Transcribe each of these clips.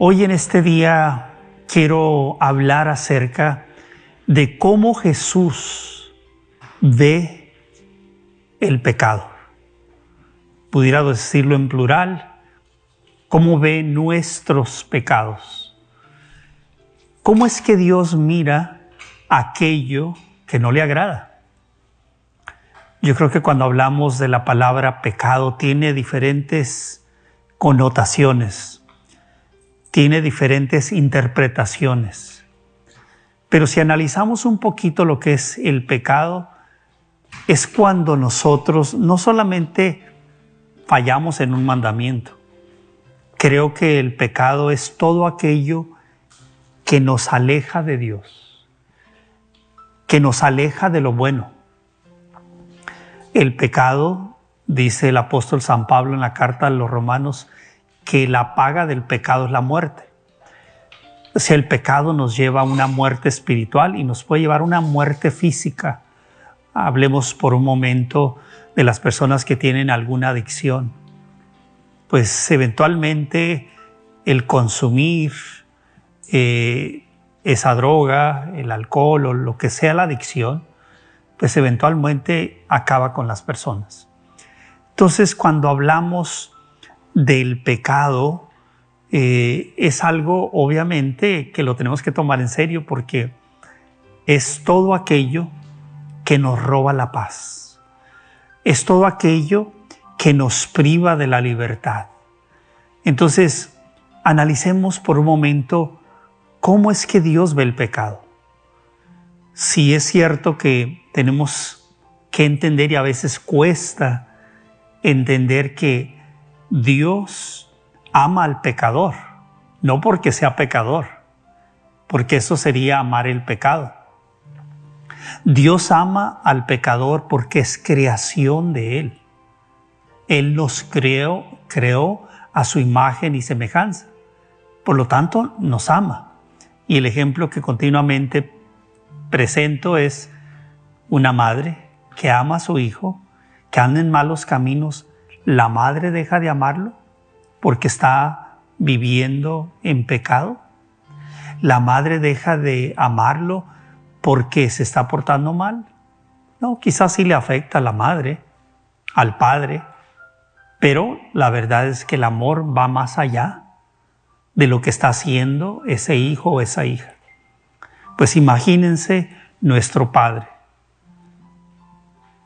hoy en este día quiero hablar acerca de cómo Jesús ve el pecado. Pudiera decirlo en plural, cómo ve nuestros pecados. ¿Cómo es que Dios mira aquello que no le agrada? Yo creo que cuando hablamos de la palabra pecado tiene diferentes connotaciones, tiene diferentes interpretaciones. Pero si analizamos un poquito lo que es el pecado, es cuando nosotros no solamente fallamos en un mandamiento, creo que el pecado es todo aquello que nos aleja de Dios, que nos aleja de lo bueno. El pecado Dice el apóstol San Pablo en la carta a los romanos que la paga del pecado es la muerte. Sea, el pecado nos lleva a una muerte espiritual y nos puede llevar a una muerte física. Hablemos por un momento de las personas que tienen alguna adicción. Pues eventualmente el consumir eh, esa droga, el alcohol o lo que sea la adicción, pues eventualmente acaba con las personas. Entonces, cuando hablamos del pecado, eh, es algo obviamente que lo tenemos que tomar en serio porque es todo aquello que nos roba la paz. Es todo aquello que nos priva de la libertad. Entonces, analicemos por un momento cómo es que Dios ve el pecado. Si es cierto que tenemos que entender y a veces cuesta entender que Dios ama al pecador, no porque sea pecador, porque eso sería amar el pecado. Dios ama al pecador porque es creación de Él. Él nos creó, creó a su imagen y semejanza. Por lo tanto, nos ama. Y el ejemplo que continuamente presento es una madre que ama a su hijo que anda en malos caminos, la madre deja de amarlo porque está viviendo en pecado. La madre deja de amarlo porque se está portando mal. No, quizás sí le afecta a la madre, al padre, pero la verdad es que el amor va más allá de lo que está haciendo ese hijo o esa hija. Pues imagínense nuestro Padre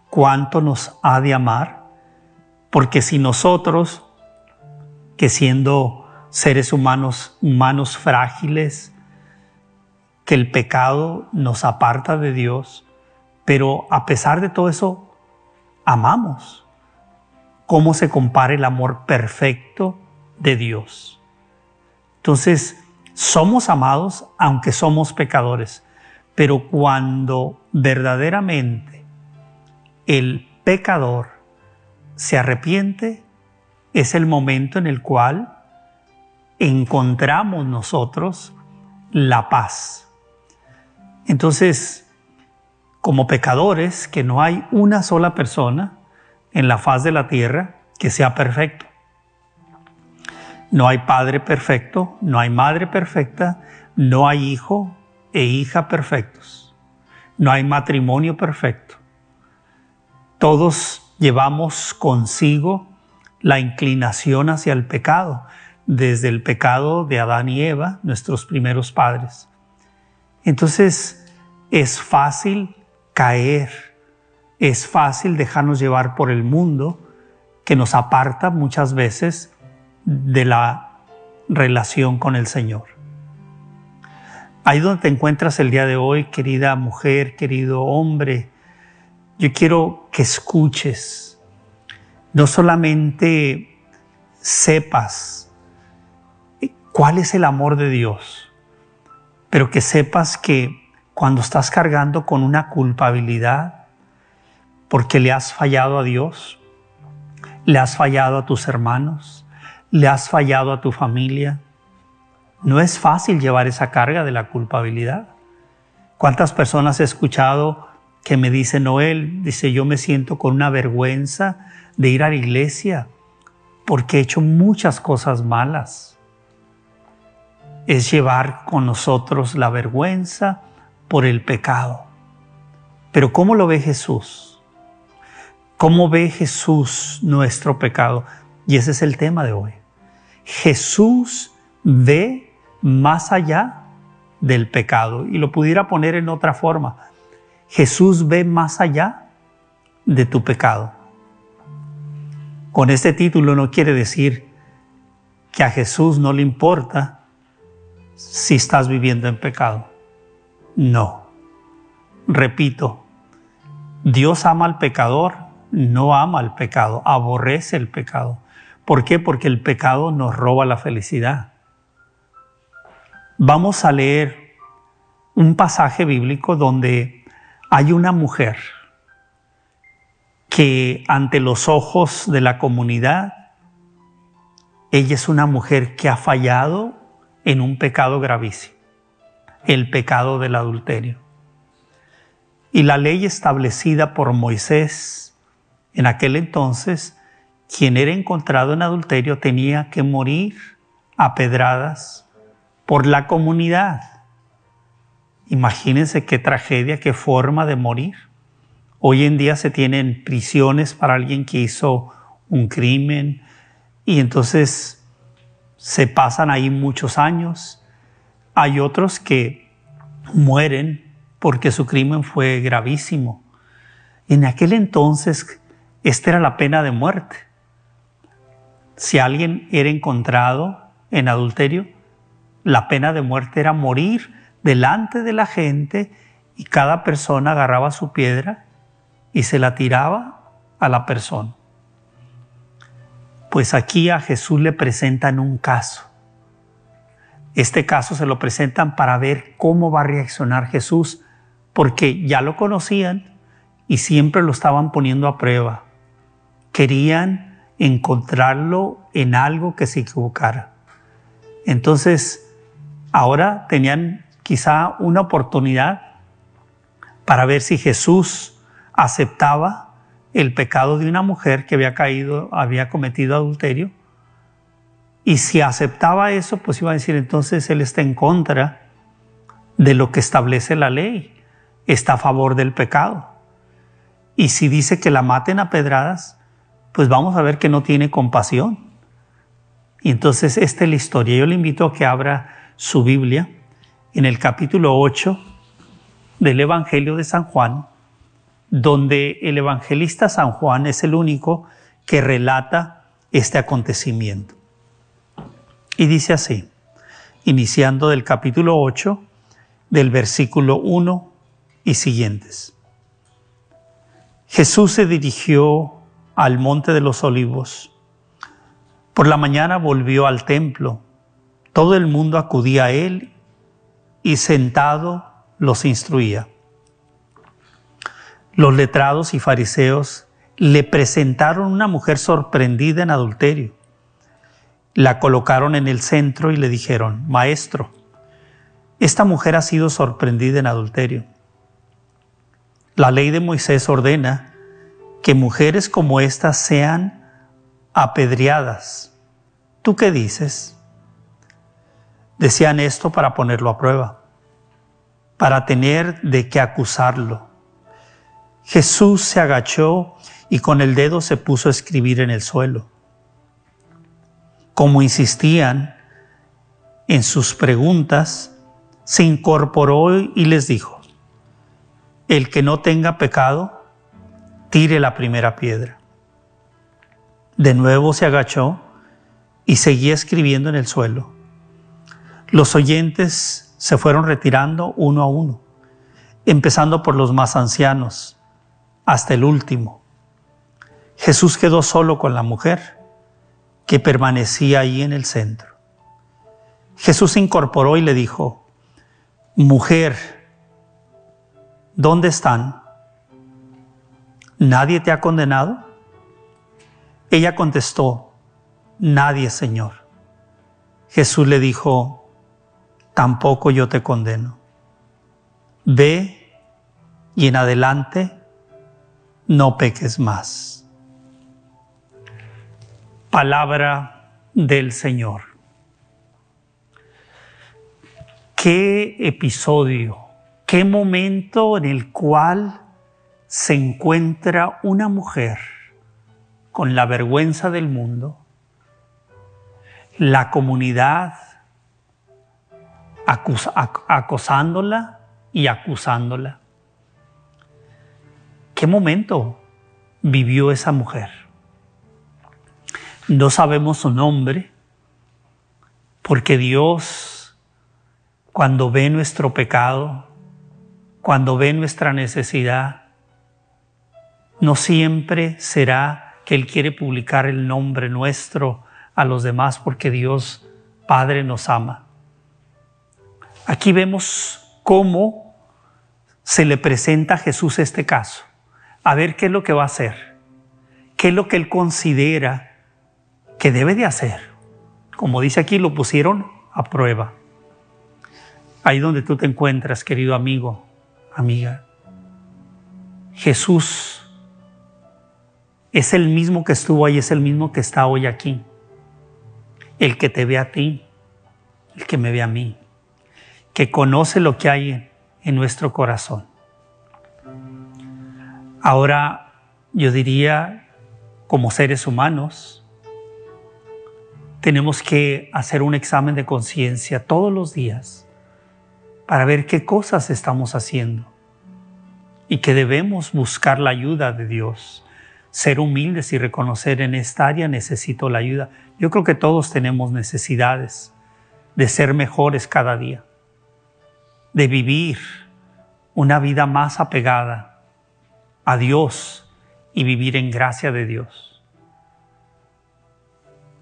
cuánto nos ha de amar, porque si nosotros, que siendo seres humanos, humanos frágiles, que el pecado nos aparta de Dios, pero a pesar de todo eso, amamos. ¿Cómo se compara el amor perfecto de Dios? Entonces, somos amados aunque somos pecadores, pero cuando verdaderamente el pecador se arrepiente, es el momento en el cual encontramos nosotros la paz. Entonces, como pecadores, que no hay una sola persona en la faz de la tierra que sea perfecto. No hay padre perfecto, no hay madre perfecta, no hay hijo e hija perfectos. No hay matrimonio perfecto. Todos llevamos consigo la inclinación hacia el pecado, desde el pecado de Adán y Eva, nuestros primeros padres. Entonces es fácil caer, es fácil dejarnos llevar por el mundo que nos aparta muchas veces de la relación con el Señor. Ahí donde te encuentras el día de hoy, querida mujer, querido hombre, yo quiero que escuches, no solamente sepas cuál es el amor de Dios, pero que sepas que cuando estás cargando con una culpabilidad porque le has fallado a Dios, le has fallado a tus hermanos, le has fallado a tu familia, no es fácil llevar esa carga de la culpabilidad. ¿Cuántas personas he escuchado que me dicen, Noel, dice, yo me siento con una vergüenza de ir a la iglesia porque he hecho muchas cosas malas? Es llevar con nosotros la vergüenza por el pecado. Pero ¿cómo lo ve Jesús? ¿Cómo ve Jesús nuestro pecado? Y ese es el tema de hoy. Jesús ve más allá del pecado. Y lo pudiera poner en otra forma. Jesús ve más allá de tu pecado. Con este título no quiere decir que a Jesús no le importa si estás viviendo en pecado. No. Repito, Dios ama al pecador, no ama al pecado, aborrece el pecado. ¿Por qué? Porque el pecado nos roba la felicidad. Vamos a leer un pasaje bíblico donde hay una mujer que ante los ojos de la comunidad, ella es una mujer que ha fallado en un pecado gravísimo, el pecado del adulterio. Y la ley establecida por Moisés en aquel entonces, quien era encontrado en adulterio tenía que morir a pedradas por la comunidad. Imagínense qué tragedia, qué forma de morir. Hoy en día se tienen prisiones para alguien que hizo un crimen y entonces se pasan ahí muchos años. Hay otros que mueren porque su crimen fue gravísimo. En aquel entonces, esta era la pena de muerte. Si alguien era encontrado en adulterio, la pena de muerte era morir delante de la gente y cada persona agarraba su piedra y se la tiraba a la persona. Pues aquí a Jesús le presentan un caso. Este caso se lo presentan para ver cómo va a reaccionar Jesús, porque ya lo conocían y siempre lo estaban poniendo a prueba. Querían encontrarlo en algo que se equivocara. Entonces, ahora tenían quizá una oportunidad para ver si Jesús aceptaba el pecado de una mujer que había caído, había cometido adulterio. Y si aceptaba eso, pues iba a decir entonces él está en contra de lo que establece la ley, está a favor del pecado. Y si dice que la maten a pedradas, pues vamos a ver que no tiene compasión. Y entonces esta es la historia. Yo le invito a que abra su Biblia en el capítulo 8 del Evangelio de San Juan, donde el evangelista San Juan es el único que relata este acontecimiento. Y dice así, iniciando del capítulo 8, del versículo 1 y siguientes. Jesús se dirigió al monte de los olivos. Por la mañana volvió al templo todo el mundo acudía a él y sentado los instruía. Los letrados y fariseos le presentaron una mujer sorprendida en adulterio. La colocaron en el centro y le dijeron, Maestro, esta mujer ha sido sorprendida en adulterio. La ley de Moisés ordena que mujeres como éstas sean apedreadas. ¿Tú qué dices? Decían esto para ponerlo a prueba, para tener de qué acusarlo. Jesús se agachó y con el dedo se puso a escribir en el suelo. Como insistían en sus preguntas, se incorporó y les dijo, el que no tenga pecado, tire la primera piedra. De nuevo se agachó y seguía escribiendo en el suelo. Los oyentes se fueron retirando uno a uno, empezando por los más ancianos, hasta el último. Jesús quedó solo con la mujer, que permanecía ahí en el centro. Jesús se incorporó y le dijo, mujer, ¿dónde están? ¿Nadie te ha condenado? Ella contestó, nadie, Señor. Jesús le dijo, tampoco yo te condeno. Ve y en adelante no peques más. Palabra del Señor. Qué episodio, qué momento en el cual se encuentra una mujer con la vergüenza del mundo, la comunidad acosándola y acusándola. ¿Qué momento vivió esa mujer? No sabemos su nombre porque Dios, cuando ve nuestro pecado, cuando ve nuestra necesidad, no siempre será que Él quiere publicar el nombre nuestro a los demás porque Dios Padre nos ama. Aquí vemos cómo se le presenta a Jesús este caso. A ver qué es lo que va a hacer. ¿Qué es lo que Él considera que debe de hacer? Como dice aquí, lo pusieron a prueba. Ahí donde tú te encuentras, querido amigo, amiga. Jesús es el mismo que estuvo ahí, es el mismo que está hoy aquí. El que te ve a ti, el que me ve a mí, que conoce lo que hay en nuestro corazón. Ahora, yo diría, como seres humanos, tenemos que hacer un examen de conciencia todos los días para ver qué cosas estamos haciendo y que debemos buscar la ayuda de Dios ser humildes y reconocer en esta área necesito la ayuda. Yo creo que todos tenemos necesidades de ser mejores cada día, de vivir una vida más apegada a Dios y vivir en gracia de Dios.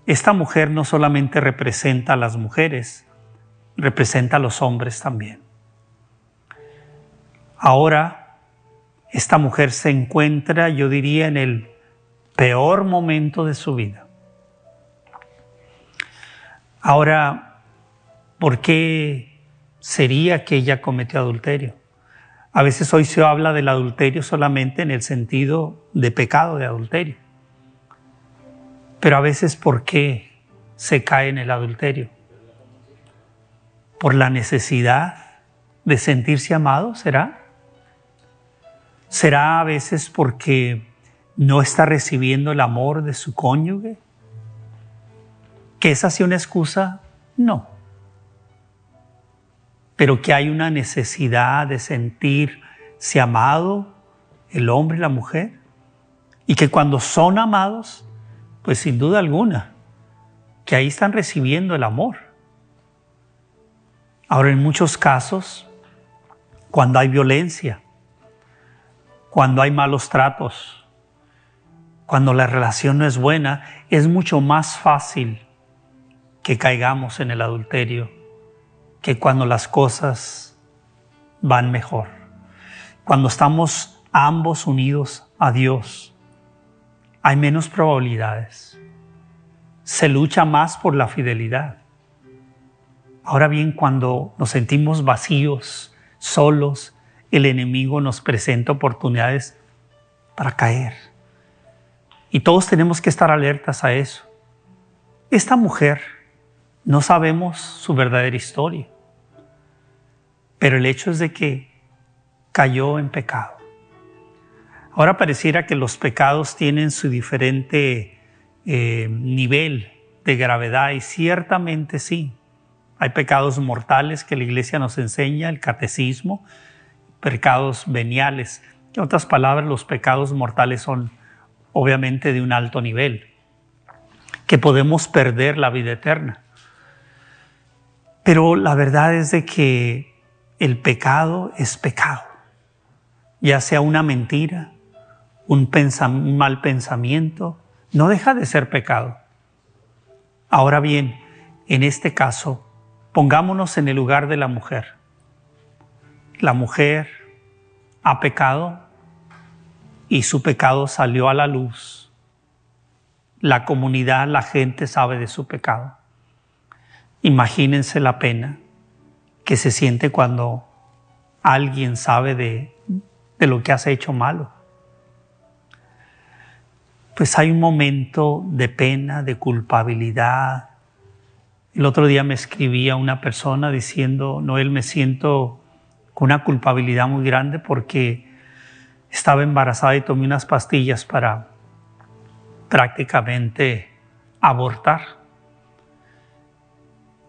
Esta mujer no solamente representa a las mujeres, representa a los hombres también. Ahora esta mujer se encuentra, yo diría, en el peor momento de su vida. Ahora, ¿por qué sería que ella cometió adulterio? A veces hoy se habla del adulterio solamente en el sentido de pecado de adulterio. Pero a veces, ¿por qué se cae en el adulterio? ¿Por la necesidad de sentirse amado, será? ¿Será a veces porque no está recibiendo el amor de su cónyuge? ¿Que esa sea una excusa? No. Pero que hay una necesidad de sentirse amado el hombre y la mujer. Y que cuando son amados, pues sin duda alguna, que ahí están recibiendo el amor. Ahora, en muchos casos, cuando hay violencia, cuando hay malos tratos, cuando la relación no es buena, es mucho más fácil que caigamos en el adulterio que cuando las cosas van mejor. Cuando estamos ambos unidos a Dios, hay menos probabilidades. Se lucha más por la fidelidad. Ahora bien, cuando nos sentimos vacíos, solos, el enemigo nos presenta oportunidades para caer. Y todos tenemos que estar alertas a eso. Esta mujer no sabemos su verdadera historia, pero el hecho es de que cayó en pecado. Ahora pareciera que los pecados tienen su diferente eh, nivel de gravedad y ciertamente sí. Hay pecados mortales que la iglesia nos enseña, el catecismo, pecados veniales. En otras palabras, los pecados mortales son obviamente de un alto nivel, que podemos perder la vida eterna. Pero la verdad es de que el pecado es pecado, ya sea una mentira, un, un mal pensamiento, no deja de ser pecado. Ahora bien, en este caso, Pongámonos en el lugar de la mujer. La mujer ha pecado y su pecado salió a la luz. La comunidad, la gente sabe de su pecado. Imagínense la pena que se siente cuando alguien sabe de, de lo que has hecho malo. Pues hay un momento de pena, de culpabilidad. El otro día me escribía una persona diciendo, Noel, me siento con una culpabilidad muy grande porque estaba embarazada y tomé unas pastillas para prácticamente abortar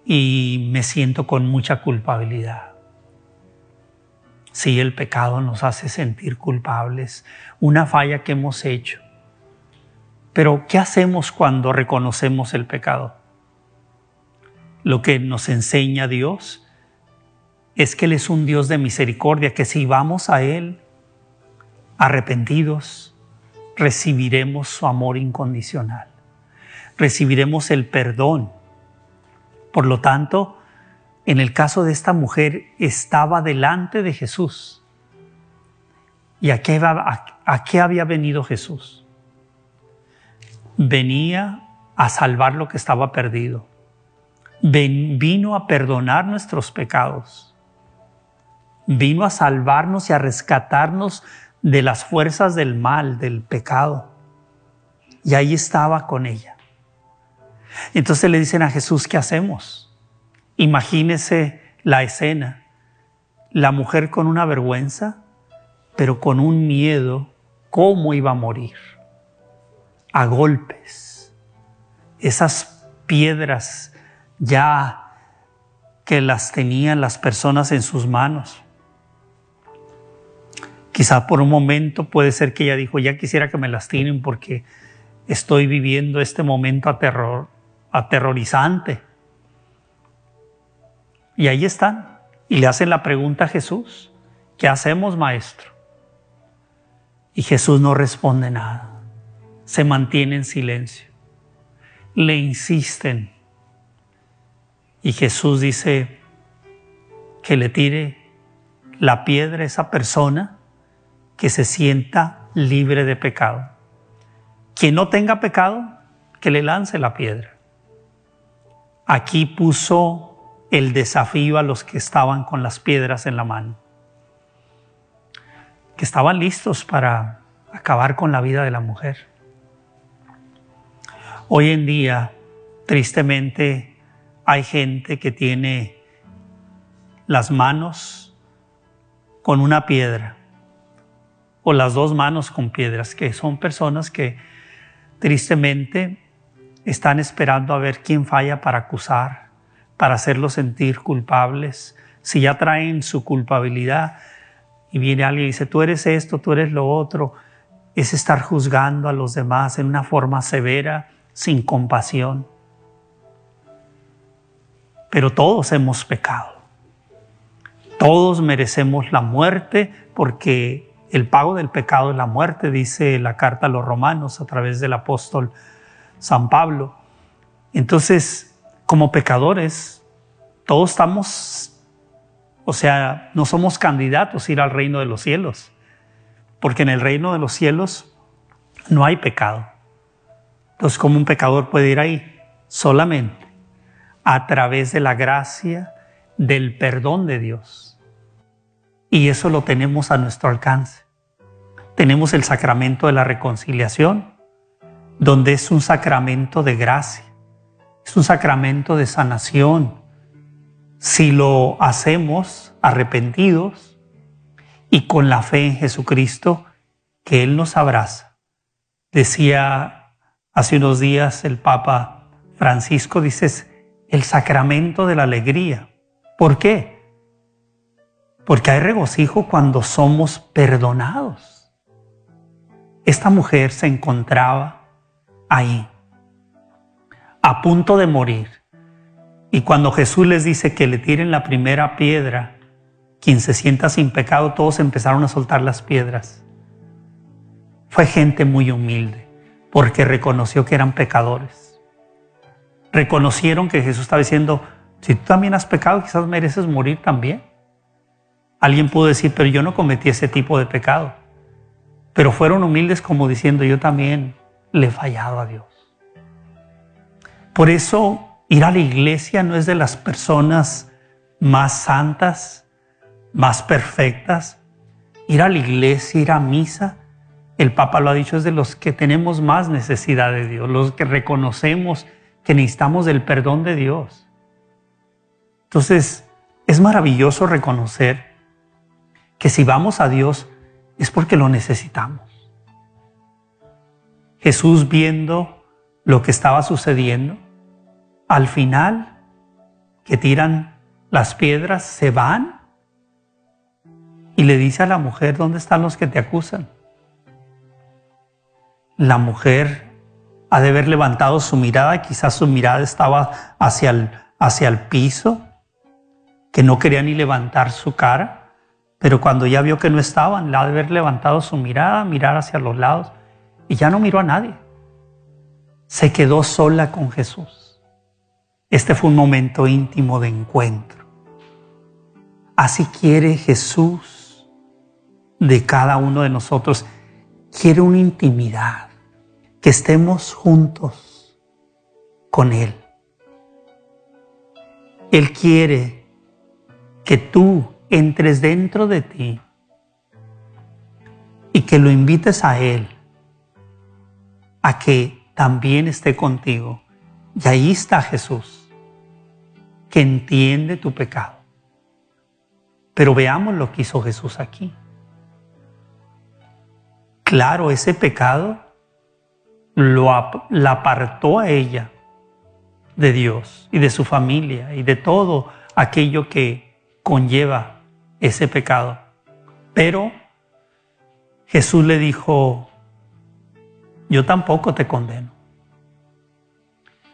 y me siento con mucha culpabilidad. Sí, el pecado nos hace sentir culpables, una falla que hemos hecho. Pero, ¿qué hacemos cuando reconocemos el pecado? Lo que nos enseña Dios es que Él es un Dios de misericordia, que si vamos a Él arrepentidos, recibiremos su amor incondicional, recibiremos el perdón por lo tanto, en el caso de esta mujer, estaba delante de Jesús. ¿Y a qué, había venido Jesús? Venía a salvar lo que estaba perdido. vino a perdonar nuestros pecados. Vino a salvarnos y a rescatarnos de las fuerzas del mal, del pecado. Y ahí estaba con ella. Entonces le dicen a Jesús, ¿qué hacemos? Imagínese la escena. La mujer con una vergüenza, pero con un miedo, ¿cómo iba a morir? A golpes. Esas piedras ya que las tenían las personas en sus manos. Quizá por un momento puede ser que ella dijo, ya quisiera que me lastimen porque estoy viviendo este momento a terror, aterrorizante. Y ahí están. Y le hacen la pregunta a Jesús, ¿qué hacemos, maestro? Y Jesús no responde nada. Se mantiene en silencio. Le insisten. Y Jesús dice que le tire la piedra a esa persona que se sienta libre de pecado. Quien no tenga pecado, que le lance la piedra. Aquí puso el desafío a los que estaban con las piedras en la mano, que estaban listos para acabar con la vida de la mujer. Hoy en día, tristemente, hay gente que tiene las manos con una piedra o las dos manos con piedras, que son personas que tristemente están esperando a ver quién falla para acusar, para hacerlos sentir culpables. Si ya traen su culpabilidad y viene alguien y dice, tú eres esto, tú eres lo otro, es estar juzgando a los demás en una forma severa, sin compasión. Pero todos hemos pecado. Todos merecemos la muerte porque el pago del pecado es la muerte, dice la carta a los romanos a través del apóstol San Pablo. Entonces, como pecadores, todos estamos, o sea, no somos candidatos a ir al reino de los cielos, porque en el reino de los cielos no hay pecado. Entonces, ¿cómo un pecador puede ir ahí? Solamente a través de la gracia del perdón de Dios. Y eso lo tenemos a nuestro alcance. Tenemos el sacramento de la reconciliación, donde es un sacramento de gracia, es un sacramento de sanación. Si lo hacemos arrepentidos y con la fe en Jesucristo, que Él nos abraza. Decía hace unos días el Papa Francisco, dices, el sacramento de la alegría. ¿Por qué? Porque hay regocijo cuando somos perdonados. Esta mujer se encontraba ahí, a punto de morir. Y cuando Jesús les dice que le tiren la primera piedra, quien se sienta sin pecado, todos empezaron a soltar las piedras. Fue gente muy humilde, porque reconoció que eran pecadores. Reconocieron que Jesús estaba diciendo, Si tú también has pecado, quizás mereces morir también. Alguien pudo decir, pero yo no cometí ese tipo de pecado. Pero fueron humildes como diciendo, yo también le he fallado a Dios. Por eso ir a la iglesia no es de las personas más santas, más perfectas. Ir a la iglesia, ir a misa, el Papa lo ha dicho, es de los que tenemos más necesidad de Dios, los que reconocemos que necesitamos del perdón de Dios. Entonces, es maravilloso reconocer que si vamos a Dios es porque lo necesitamos. Jesús viendo lo que estaba sucediendo, al final que tiran las piedras, se van y le dice a la mujer, ¿dónde están los que te acusan? La mujer ha de haber levantado su mirada, quizás su mirada estaba hacia el, hacia el piso, que no quería ni levantar su cara, pero cuando ya vio que no estaban, la ha de haber levantado su mirada, mirar hacia los lados, y ya no miró a nadie. Se quedó sola con Jesús. Este fue un momento íntimo de encuentro. Así quiere Jesús de cada uno de nosotros. Quiere una intimidad que estemos juntos con Él. Él quiere que tú entres dentro de ti y que lo invites a Él a que también esté contigo. Y ahí está Jesús, que entiende tu pecado. Pero veamos lo que hizo Jesús aquí. Claro, ese pecado lo, la apartó a ella de Dios y de su familia y de todo aquello que conlleva ese pecado. Pero Jesús le dijo, yo tampoco te condeno.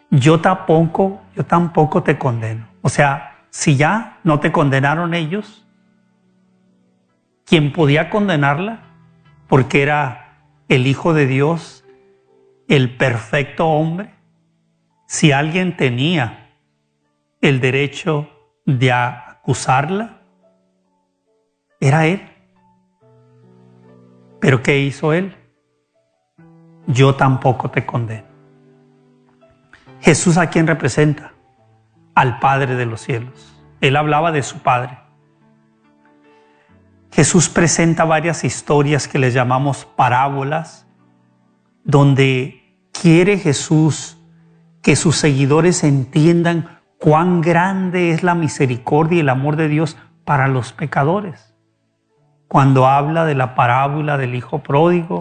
Yo tampoco, yo tampoco te condeno. O sea, si ya no te condenaron ellos, quien podía condenarla, porque era el Hijo de Dios, el perfecto hombre, si alguien tenía el derecho de acusarla, era él. Pero ¿qué hizo él? Yo tampoco te condeno. Jesús a quién representa? Al Padre de los cielos. Él hablaba de su Padre. Jesús presenta varias historias que les llamamos parábolas, donde quiere Jesús que sus seguidores entiendan cuán grande es la misericordia y el amor de Dios para los pecadores. Cuando habla de la parábola del hijo pródigo,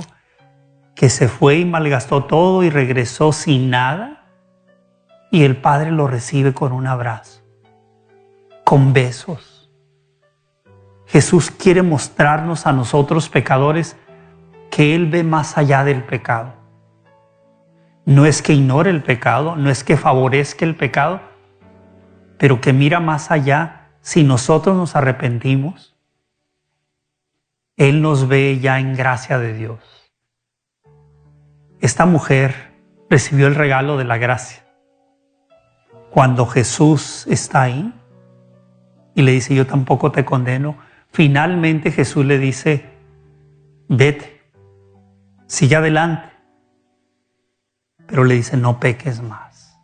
que se fue y malgastó todo y regresó sin nada, y el Padre lo recibe con un abrazo, con besos. Jesús quiere mostrarnos a nosotros pecadores que Él ve más allá del pecado. No es que ignore el pecado, no es que favorezca el pecado, pero que mira más allá si nosotros nos arrepentimos. Él nos ve ya en gracia de Dios. Esta mujer recibió el regalo de la gracia. Cuando Jesús está ahí y le dice, yo tampoco te condeno, finalmente Jesús le dice, vete, sigue adelante. Pero le dice, no peques más.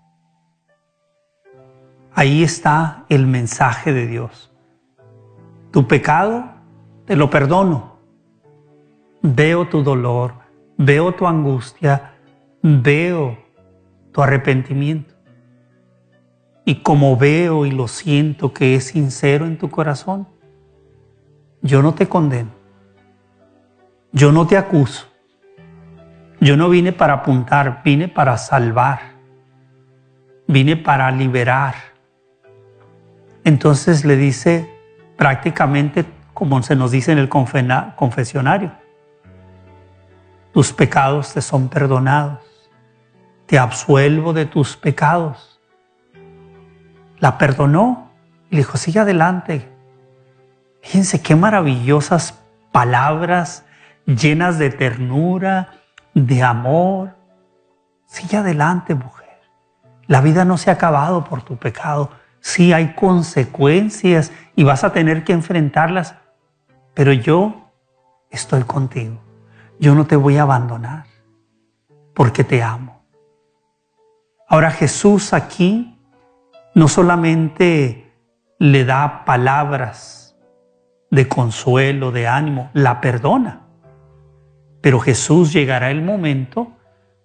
Ahí está el mensaje de Dios. Tu pecado, te lo perdono. Veo tu dolor, veo tu angustia, veo tu arrepentimiento. Y como veo y lo siento que es sincero en tu corazón, yo no te condeno. Yo no te acuso. Yo no vine para apuntar, vine para salvar. Vine para liberar. Entonces le dice prácticamente como se nos dice en el confesionario, tus pecados te son perdonados, te absuelvo de tus pecados. La perdonó y le dijo, sigue adelante. Fíjense qué maravillosas palabras llenas de ternura, de amor. Sigue adelante, mujer. La vida no se ha acabado por tu pecado. Sí hay consecuencias y vas a tener que enfrentarlas, pero yo estoy contigo. Yo no te voy a abandonar porque te amo. Ahora Jesús aquí no solamente le da palabras de consuelo, de ánimo, la perdona. Pero Jesús llegará el momento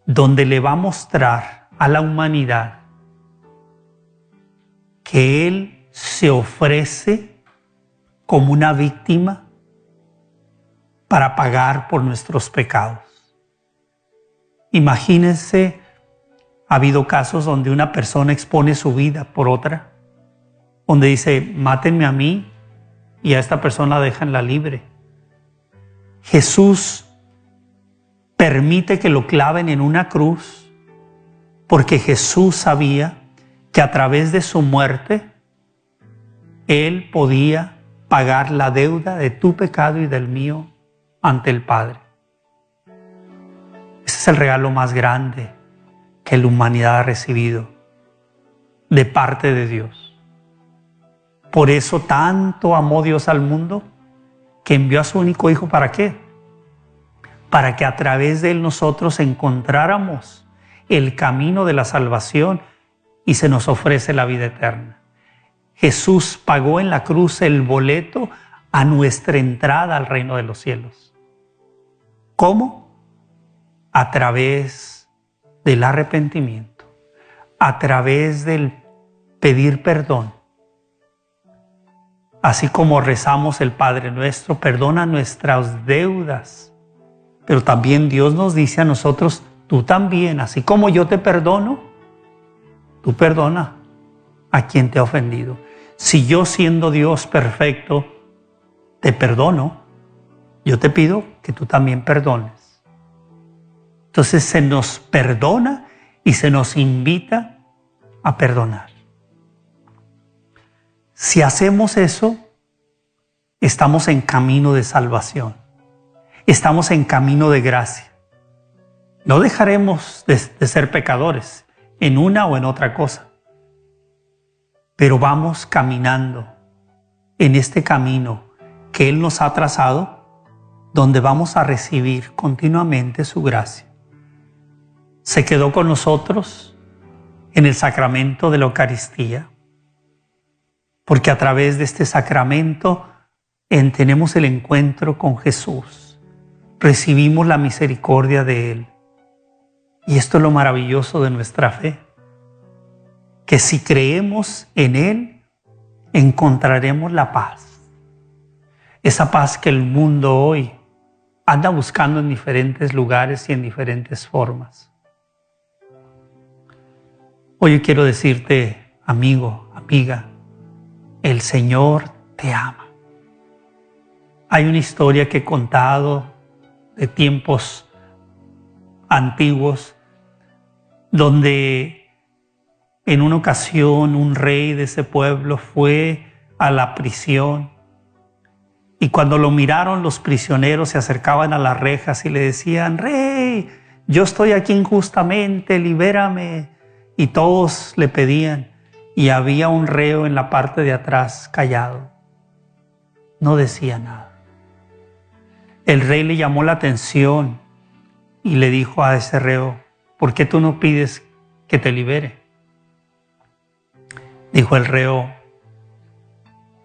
donde le va a mostrar a la humanidad que Él se ofrece como una víctima para pagar por nuestros pecados. Imagínense, ha habido casos donde una persona expone su vida por otra, donde dice, mátenme a mí y a esta persona la libre. Jesús permite que lo claven en una cruz porque Jesús sabía que a través de su muerte Él podía pagar la deuda de tu pecado y del mío ante el Padre. Ese es el regalo más grande que la humanidad ha recibido de parte de Dios. Por eso tanto amó Dios al mundo que envió a su único Hijo para qué? Para que a través de él nosotros encontráramos el camino de la salvación y se nos ofrece la vida eterna. Jesús pagó en la cruz el boleto a nuestra entrada al reino de los cielos. ¿Cómo? A través del arrepentimiento, a través del pedir perdón. Así como rezamos el Padre nuestro, perdona nuestras deudas. Pero también Dios nos dice a nosotros, tú también, así como yo te perdono, tú perdona a quien te ha ofendido. Si yo siendo Dios perfecto, te perdono, yo te pido que tú también perdones. Entonces se nos perdona y se nos invita a perdonar. Si hacemos eso, estamos en camino de salvación, estamos en camino de gracia. No dejaremos de, ser pecadores en una o en otra cosa, pero vamos caminando en este camino que Él nos ha trazado donde vamos a recibir continuamente su gracia. Se quedó con nosotros en el sacramento de la Eucaristía, porque a través de este sacramento tenemos el encuentro con Jesús, recibimos la misericordia de Él. Y esto es lo maravilloso de nuestra fe, que si creemos en Él, encontraremos la paz. Esa paz que el mundo hoy anda buscando en diferentes lugares y en diferentes formas. Hoy quiero decirte, amigo, amiga, el Señor te ama. Hay una historia que he contado de tiempos antiguos donde en una ocasión un rey de ese pueblo fue a la prisión y cuando lo miraron, los prisioneros se acercaban a las rejas y le decían, Rey, yo estoy aquí injustamente, libérame. Y todos le pedían. Y había un reo en la parte de atrás callado. No decía nada. El rey le llamó la atención y le dijo a ese reo, ¿por qué tú no pides que te libere? Dijo el reo,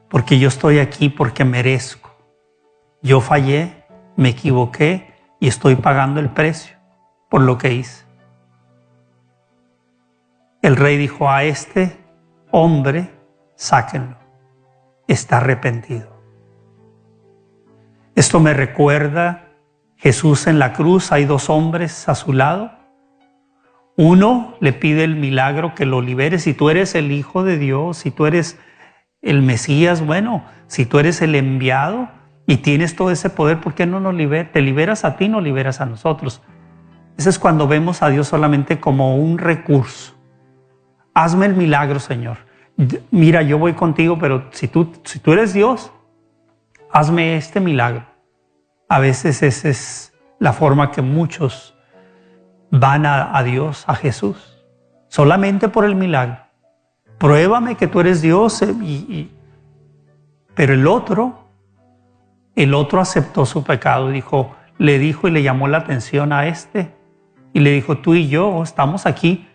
porque yo estoy aquí porque merezco yo fallé, me equivoqué y estoy pagando el precio por lo que hice. El rey dijo a este hombre, sáquenlo, está arrepentido. Esto me recuerda Jesús en la cruz, hay dos hombres a su lado. Uno le pide el milagro que lo libere. Si tú eres el Hijo de Dios, si tú eres el Mesías, bueno, si tú eres el enviado, y tienes todo ese poder, ¿por qué no nos liberas? Te liberas a ti, no liberas a nosotros. Eso es cuando vemos a Dios solamente como un recurso. Hazme el milagro, Señor. Mira, yo voy contigo, pero si tú, si tú eres Dios, hazme este milagro. A veces esa es la forma que muchos van a, Dios, a Jesús, solamente por el milagro. pruébame que tú eres Dios. Eh, pero el otro, el otro aceptó su pecado, dijo, le dijo y le llamó la atención a este y le dijo, tú y yo estamos aquí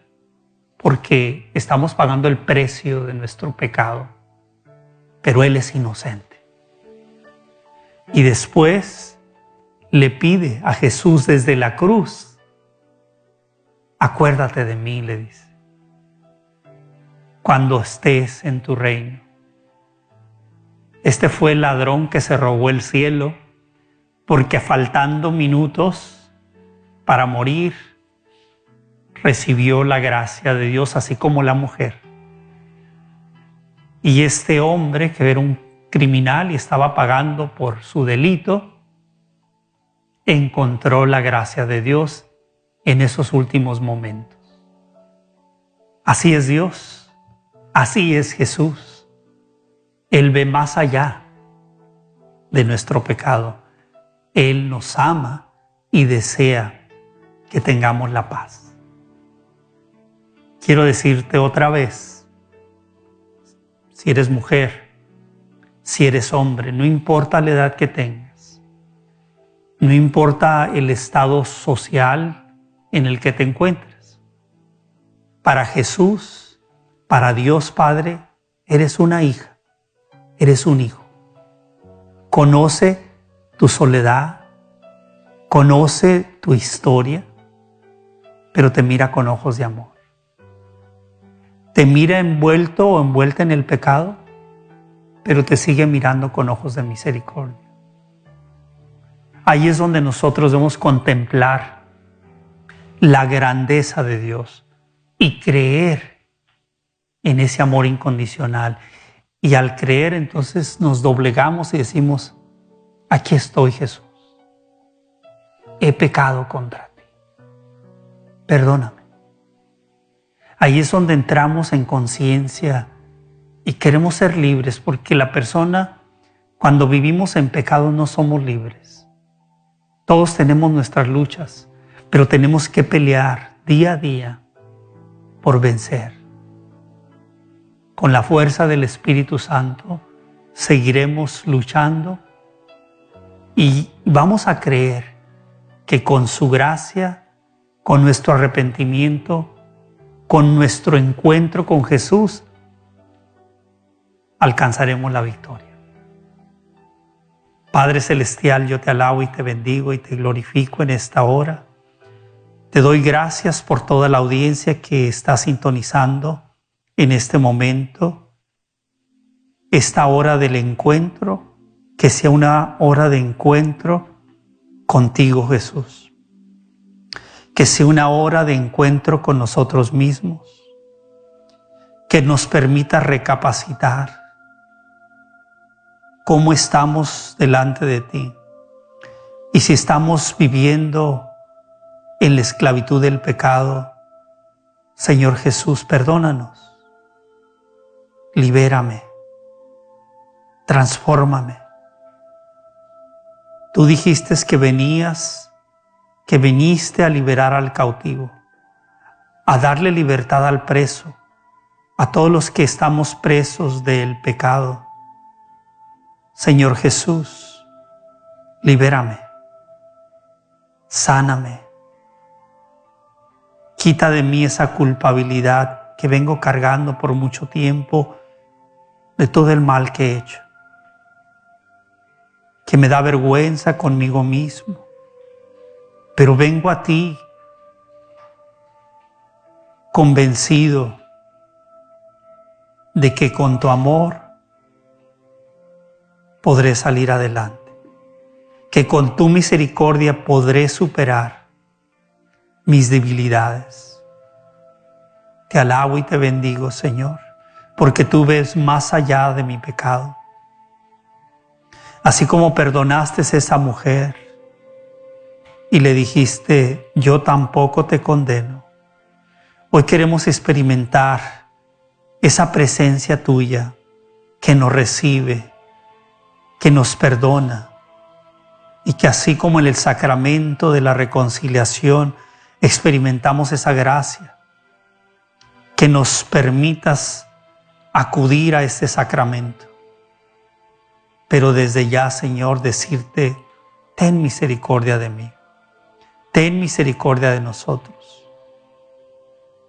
porque estamos pagando el precio de nuestro pecado, pero él es inocente. Y después le pide a Jesús desde la cruz, acuérdate de mí, le dice, cuando estés en tu reino. Este fue el ladrón que se robó el cielo, porque faltando minutos para morir, recibió la gracia de Dios, así como la mujer. Y este hombre, que era un criminal y estaba pagando por su delito, encontró la gracia de Dios en esos últimos momentos. Así es Dios, así es Jesús. Él ve más allá de nuestro pecado. Él nos ama y desea que tengamos la paz. Quiero decirte otra vez, si eres mujer, si eres hombre, no importa la edad que tengas, no importa el estado social en el que te encuentres. Para Jesús, para Dios Padre, eres una hija, eres un hijo. Conoce tu soledad, conoce tu historia, pero te mira con ojos de amor te mira envuelto o envuelta en el pecado, pero te sigue mirando con ojos de misericordia. Ahí es donde nosotros debemos contemplar la grandeza de Dios y creer en ese amor incondicional. Y al creer entonces nos doblegamos y decimos, aquí estoy Jesús. He pecado contra ti. Perdóname. Ahí es donde entramos en conciencia y queremos ser libres porque la persona, cuando vivimos en pecado, no somos libres. Todos tenemos nuestras luchas, pero tenemos que pelear día a día por vencer. Con la fuerza del Espíritu Santo seguiremos luchando y vamos a creer que con su gracia, con nuestro arrepentimiento, con nuestro encuentro con Jesús, alcanzaremos la victoria. Padre Celestial, yo te alabo y te bendigo y te glorifico en esta hora. Te doy gracias por toda la audiencia que está sintonizando en este momento, esta hora del encuentro, que sea una hora de encuentro contigo Jesús. Que sea una hora de encuentro con nosotros mismos, que nos permita recapacitar cómo estamos delante de ti. Y si estamos viviendo en la esclavitud del pecado, Señor Jesús, perdónanos, libérame, transfórmame. Tú dijiste que venías que viniste a liberar al cautivo, a darle libertad al preso, a todos los que estamos presos del pecado. Señor Jesús, libérame, sáname, quita de mí esa culpabilidad que vengo cargando por mucho tiempo de todo el mal que he hecho, que me da vergüenza conmigo mismo pero vengo a ti convencido de que con tu amor podré salir adelante, que con tu misericordia podré superar mis debilidades. Te alabo y te bendigo, Señor, porque tú ves más allá de mi pecado. Así como perdonaste a esa mujer, y le dijiste, yo tampoco te condeno. Hoy queremos experimentar esa presencia tuya que nos recibe, que nos perdona y que así como en el sacramento de la reconciliación experimentamos esa gracia, que nos permitas acudir a este sacramento. Pero desde ya, Señor, decirte, ten misericordia de mí, ten misericordia de nosotros.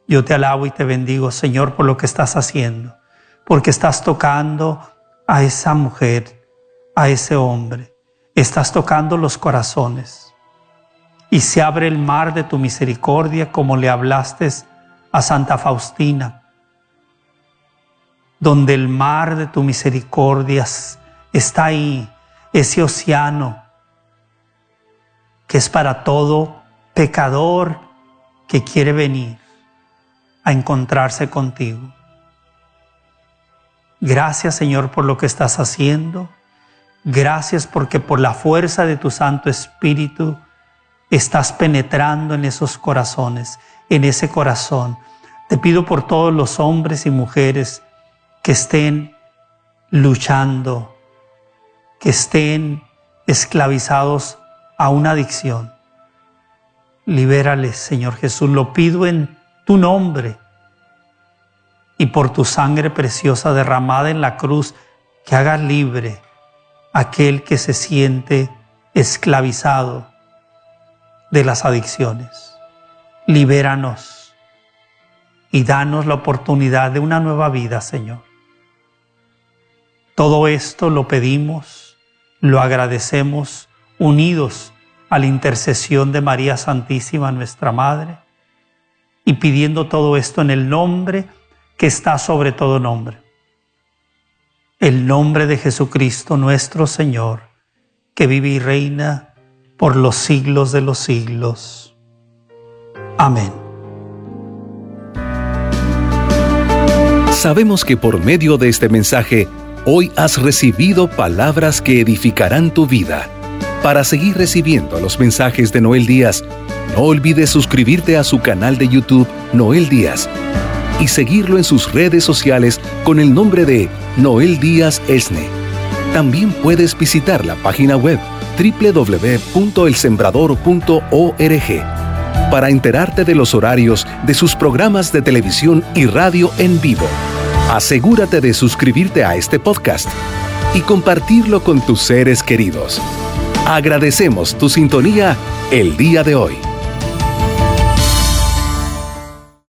Yo te alabo y te bendigo, Señor, por lo que estás haciendo, porque estás tocando a esa mujer, a ese hombre, estás tocando los corazones. Y se abre el mar de tu misericordia como le hablaste a Santa Faustina, donde el mar de tu misericordia está ahí, ese océano que es para todo pecador que quiere venir a encontrarse contigo. Gracias Señor por lo que estás haciendo. Gracias porque por la fuerza de tu Santo Espíritu estás penetrando en esos corazones, en ese corazón. Te pido por todos los hombres y mujeres que estén luchando, que estén esclavizados a una adicción. Libérales, Señor Jesús, lo pido en tu nombre y por tu sangre preciosa derramada en la cruz, que haga libre aquel que se siente esclavizado de las adicciones. Libéranos y danos la oportunidad de una nueva vida, Señor. Todo esto lo pedimos, lo agradecemos unidos a la intercesión de María Santísima, nuestra Madre, y pidiendo todo esto en el nombre que está sobre todo nombre. El nombre de Jesucristo nuestro Señor, que vive y reina por los siglos de los siglos. Amén. Sabemos que por medio de este mensaje, Hoy has recibido palabras que edificarán tu vida. Para seguir recibiendo los mensajes de Noel Díaz, no olvides suscribirte a su canal de YouTube Noel Díaz y seguirlo en sus redes sociales con el nombre de Noel Díaz Esne. También puedes visitar la página web www.elsembrador.org para enterarte de los horarios de sus programas de televisión y radio en vivo. Asegúrate de suscribirte a este podcast y compartirlo con tus seres queridos. Agradecemos tu sintonía el día de hoy.